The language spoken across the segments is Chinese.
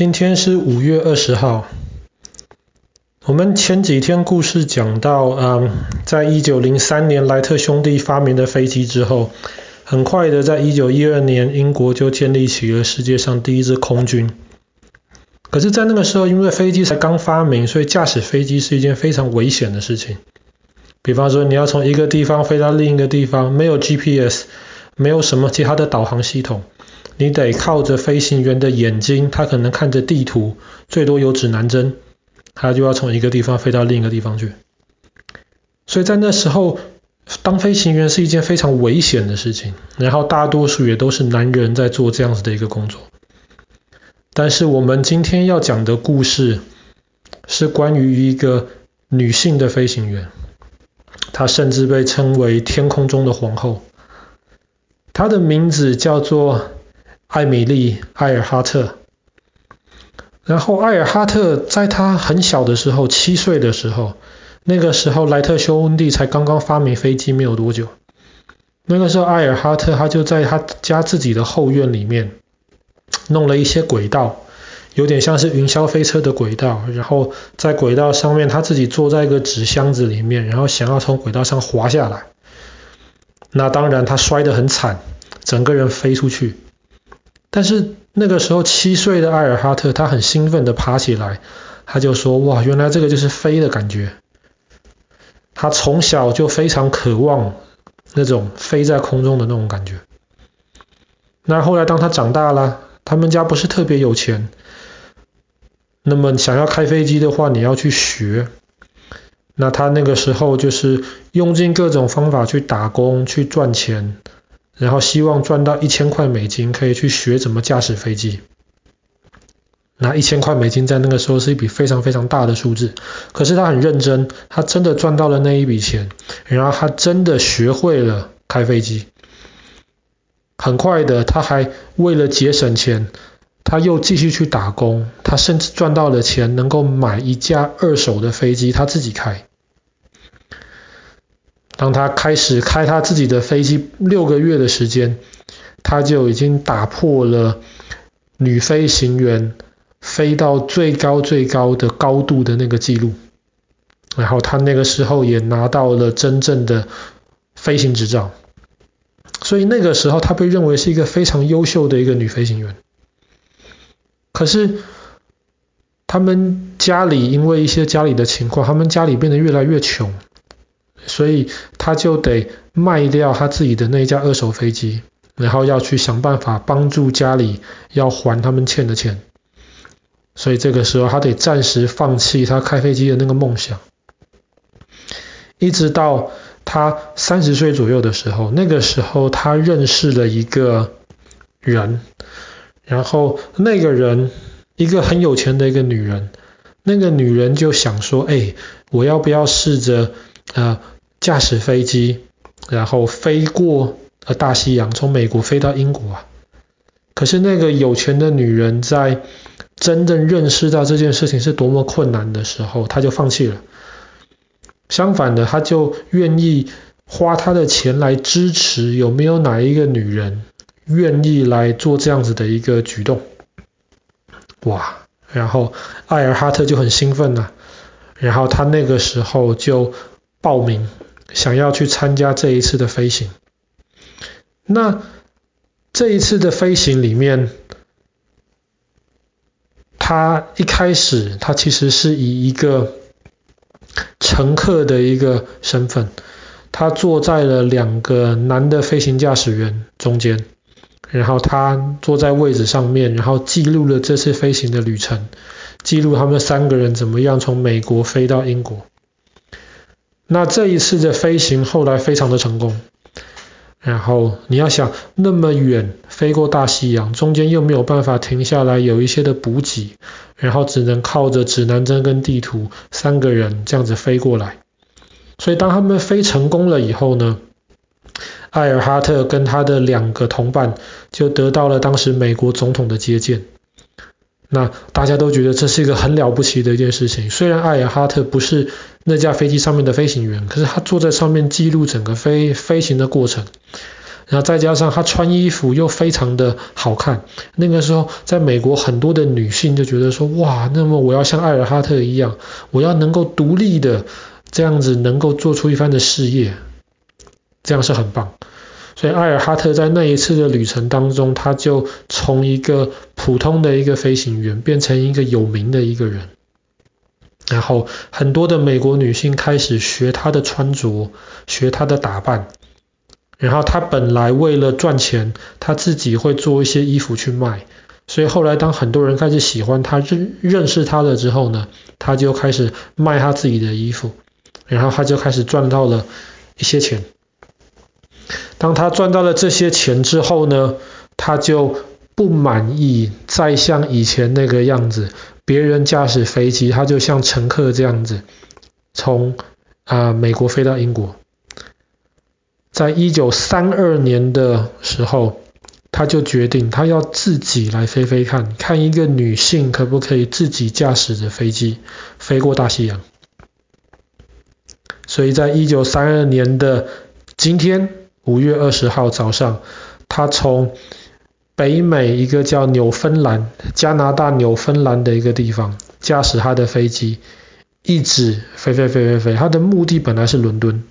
今天是五月二十号。我们前几天故事讲到，嗯，在一九零三年莱特兄弟发明的飞机之后，很快的，在一九一二年，英国就建立起了世界上第一支空军。可是，在那个时候，因为飞机才刚发明，所以驾驶飞机是一件非常危险的事情。比方说，你要从一个地方飞到另一个地方，没有 GPS，没有什么其他的导航系统。你得靠着飞行员的眼睛，他可能看着地图，最多有指南针，他就要从一个地方飞到另一个地方去。所以在那时候，当飞行员是一件非常危险的事情，然后大多数也都是男人在做这样子的一个工作。但是我们今天要讲的故事，是关于一个女性的飞行员，她甚至被称为天空中的皇后，她的名字叫做。艾米丽·艾尔哈特，然后艾尔哈特在他很小的时候，七岁的时候，那个时候莱特兄弟才刚刚发明飞机没有多久。那个时候，艾尔哈特他就在他家自己的后院里面弄了一些轨道，有点像是云霄飞车的轨道，然后在轨道上面他自己坐在一个纸箱子里面，然后想要从轨道上滑下来。那当然他摔得很惨，整个人飞出去。但是那个时候七岁的艾尔哈特，他很兴奋地爬起来，他就说：“哇，原来这个就是飞的感觉。”他从小就非常渴望那种飞在空中的那种感觉。那后来当他长大了，他们家不是特别有钱，那么想要开飞机的话，你要去学。那他那个时候就是用尽各种方法去打工，去赚钱。然后希望赚到一千块美金，可以去学怎么驾驶飞机。那一千块美金在那个时候是一笔非常非常大的数字，可是他很认真，他真的赚到了那一笔钱，然后他真的学会了开飞机。很快的，他还为了节省钱，他又继续去打工，他甚至赚到了钱，能够买一架二手的飞机，他自己开。当他开始开他自己的飞机六个月的时间，他就已经打破了女飞行员飞到最高最高的高度的那个记录。然后他那个时候也拿到了真正的飞行执照，所以那个时候他被认为是一个非常优秀的一个女飞行员。可是他们家里因为一些家里的情况，他们家里变得越来越穷。所以他就得卖掉他自己的那一架二手飞机，然后要去想办法帮助家里要还他们欠的钱。所以这个时候他得暂时放弃他开飞机的那个梦想。一直到他三十岁左右的时候，那个时候他认识了一个人，然后那个人一个很有钱的一个女人，那个女人就想说：“哎，我要不要试着呃？”驾驶飞机，然后飞过呃大西洋，从美国飞到英国啊。可是那个有钱的女人在真正认识到这件事情是多么困难的时候，她就放弃了。相反的，她就愿意花她的钱来支持有没有哪一个女人愿意来做这样子的一个举动。哇！然后艾尔哈特就很兴奋了，然后他那个时候就报名。想要去参加这一次的飞行，那这一次的飞行里面，他一开始他其实是以一个乘客的一个身份，他坐在了两个男的飞行驾驶员中间，然后他坐在位置上面，然后记录了这次飞行的旅程，记录他们三个人怎么样从美国飞到英国。那这一次的飞行后来非常的成功，然后你要想那么远飞过大西洋，中间又没有办法停下来有一些的补给，然后只能靠着指南针跟地图，三个人这样子飞过来。所以当他们飞成功了以后呢，艾尔哈特跟他的两个同伴就得到了当时美国总统的接见。那大家都觉得这是一个很了不起的一件事情。虽然艾尔哈特不是那架飞机上面的飞行员，可是他坐在上面记录整个飞飞行的过程。然后再加上他穿衣服又非常的好看，那个时候在美国很多的女性就觉得说，哇，那么我要像爱尔哈特一样，我要能够独立的这样子能够做出一番的事业，这样是很棒。所以爱尔哈特在那一次的旅程当中，他就从一个普通的一个飞行员变成一个有名的一个人。然后很多的美国女性开始学他的穿着，学他的打扮。然后他本来为了赚钱，他自己会做一些衣服去卖。所以后来当很多人开始喜欢他、认认识他了之后呢，他就开始卖他自己的衣服。然后他就开始赚到了一些钱。当他赚到了这些钱之后呢，他就不满意再像以前那个样子，别人驾驶飞机，他就像乘客这样子，从啊、美国飞到英国。在一九三二年的时候，他就决定他要自己来飞飞看，看一个女性可不可以自己驾驶着飞机飞过大西洋。所以在一九三二年的今天。五月二十号早上，他从北美一个叫纽芬兰，加拿大纽芬兰的一个地方，驾驶他的飞机，一直飞飞飞飞飞。他的目的本来是伦敦，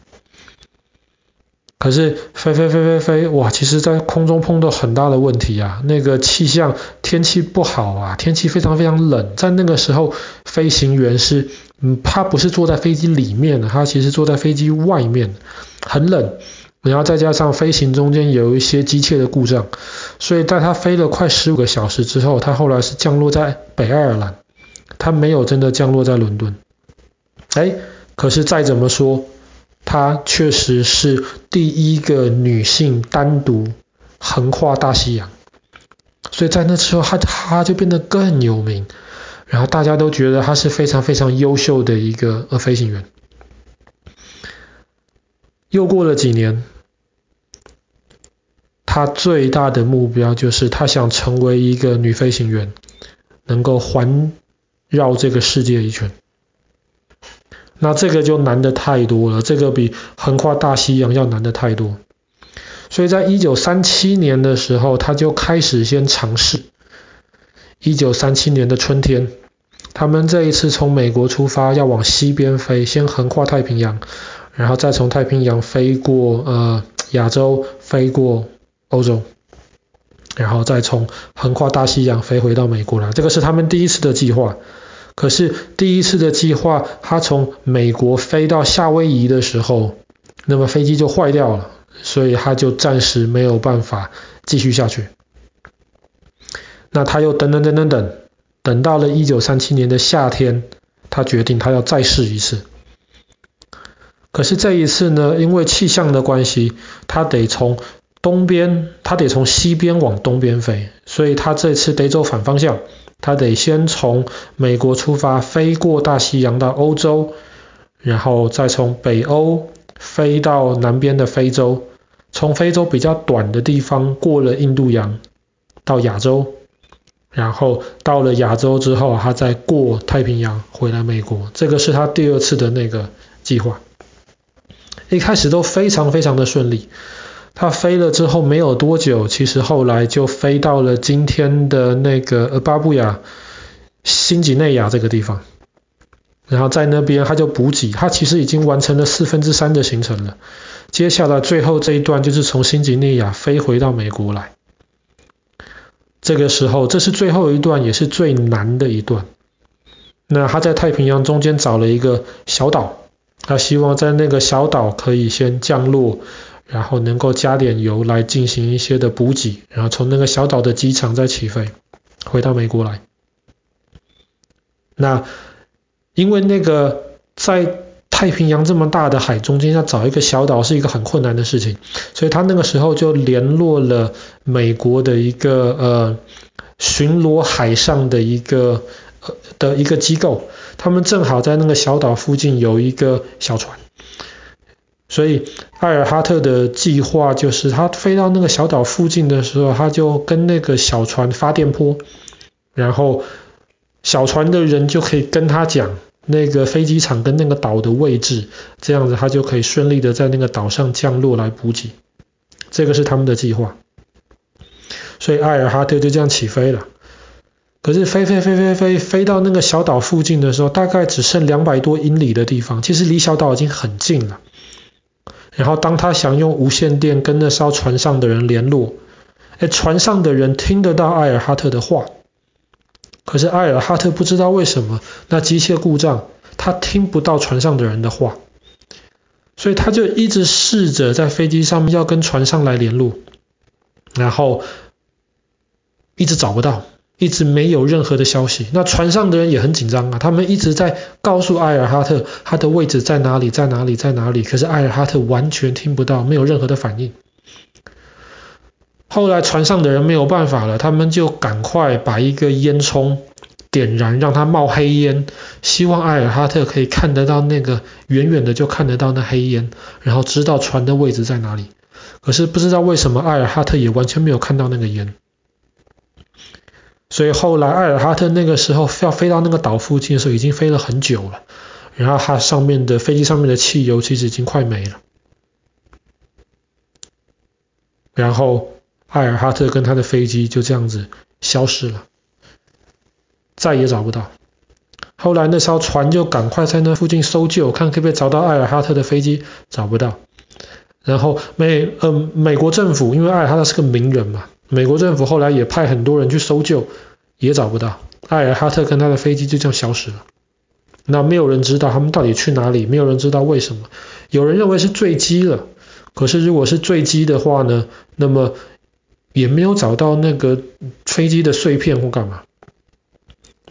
可是飞飞飞飞飞，哇，其实在空中碰到很大的问题啊，那个气象天气不好啊，天气非常非常冷。在那个时候，飞行员是，嗯，他不是坐在飞机里面，他其实坐在飞机外面，很冷。然后再加上飞行中间有一些机械的故障，所以在他飞了快十五个小时之后，他后来是降落在北爱尔兰，他没有真的降落在伦敦。哎，可是再怎么说，他确实是第一个女性单独横跨大西洋，所以在那时候他他就变得更有名，然后大家都觉得他是非常非常优秀的一个呃飞行员。又过了几年，他最大的目标就是他想成为一个女飞行员，能够环绕这个世界一圈。那这个就难的太多了，这个比横跨大西洋要难的太多。所以在一九三七年的时候，他就开始先尝试。一九三七年的春天，他们这一次从美国出发，要往西边飞，先横跨太平洋。然后再从太平洋飞过呃亚洲，飞过欧洲，然后再从横跨大西洋飞回到美国来。这个是他们第一次的计划。可是第一次的计划，他从美国飞到夏威夷的时候，那么飞机就坏掉了，所以他就暂时没有办法继续下去。那他又等等等等等，等到了一九三七年的夏天，他决定他要再试一次。可是这一次呢，因为气象的关系，他得从东边，他得从西边往东边飞，所以他这次得走反方向，他得先从美国出发，飞过大西洋到欧洲，然后再从北欧飞到南边的非洲，从非洲比较短的地方过了印度洋到亚洲，然后到了亚洲之后，他再过太平洋回来美国，这个是他第二次的那个计划。一开始都非常非常的顺利，他飞了之后没有多久，其实后来就飞到了今天的那个呃巴布亚新几内亚这个地方，然后在那边他就补给，他其实已经完成了四分之三的行程了，接下来最后这一段就是从新几内亚飞回到美国来，这个时候这是最后一段也是最难的一段，那他在太平洋中间找了一个小岛。他希望在那个小岛可以先降落，然后能够加点油来进行一些的补给，然后从那个小岛的机场再起飞回到美国来。那因为那个在太平洋这么大的海中间要找一个小岛是一个很困难的事情，所以他那个时候就联络了美国的一个呃巡逻海上的一个的一个机构。他们正好在那个小岛附近有一个小船，所以艾尔哈特的计划就是他飞到那个小岛附近的时候，他就跟那个小船发电波，然后小船的人就可以跟他讲那个飞机场跟那个岛的位置，这样子他就可以顺利的在那个岛上降落来补给。这个是他们的计划。所以艾尔哈特就这样起飞了。可是飞飞飞飞飞飞到那个小岛附近的时候，大概只剩两百多英里的地方，其实离小岛已经很近了。然后当他想用无线电跟那艘船上的人联络，哎，船上的人听得到艾尔哈特的话，可是艾尔哈特不知道为什么那机械故障，他听不到船上的人的话，所以他就一直试着在飞机上面要跟船上来联络，然后一直找不到。一直没有任何的消息，那船上的人也很紧张啊，他们一直在告诉艾尔哈特他的位置在哪里，在哪里，在哪里，可是艾尔哈特完全听不到，没有任何的反应。后来船上的人没有办法了，他们就赶快把一个烟囱点燃，让它冒黑烟，希望艾尔哈特可以看得到那个远远的就看得到那黑烟，然后知道船的位置在哪里。可是不知道为什么艾尔哈特也完全没有看到那个烟。所以后来艾尔哈特那个时候要飞到那个岛附近的时候，已经飞了很久了。然后它上面的飞机上面的汽油其实已经快没了。然后艾尔哈特跟他的飞机就这样子消失了，再也找不到。后来那艘船就赶快在那附近搜救，看可不可以找到艾尔哈特的飞机，找不到。然后美呃美国政府因为艾尔哈特是个名人嘛。美国政府后来也派很多人去搜救，也找不到。艾尔哈特跟他的飞机就这样消失了。那没有人知道他们到底去哪里，没有人知道为什么。有人认为是坠机了，可是如果是坠机的话呢，那么也没有找到那个飞机的碎片或干嘛。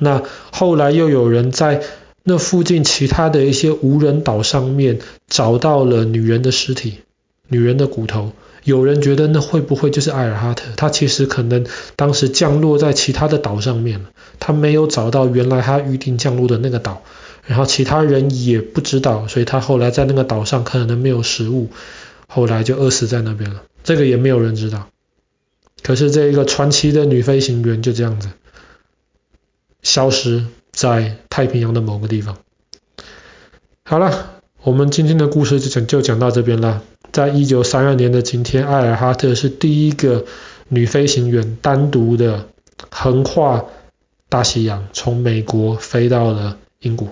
那后来又有人在那附近其他的一些无人岛上面找到了女人的尸体，女人的骨头。有人觉得那会不会就是艾尔哈特？他其实可能当时降落在其他的岛上面了，他没有找到原来他预定降落的那个岛，然后其他人也不知道，所以他后来在那个岛上可能没有食物，后来就饿死在那边了。这个也没有人知道。可是这一个传奇的女飞行员就这样子消失在太平洋的某个地方。好了，我们今天的故事就讲就讲到这边了。在一九三二年的今天，艾尔哈特是第一个女飞行员单独的横跨大西洋，从美国飞到了英国。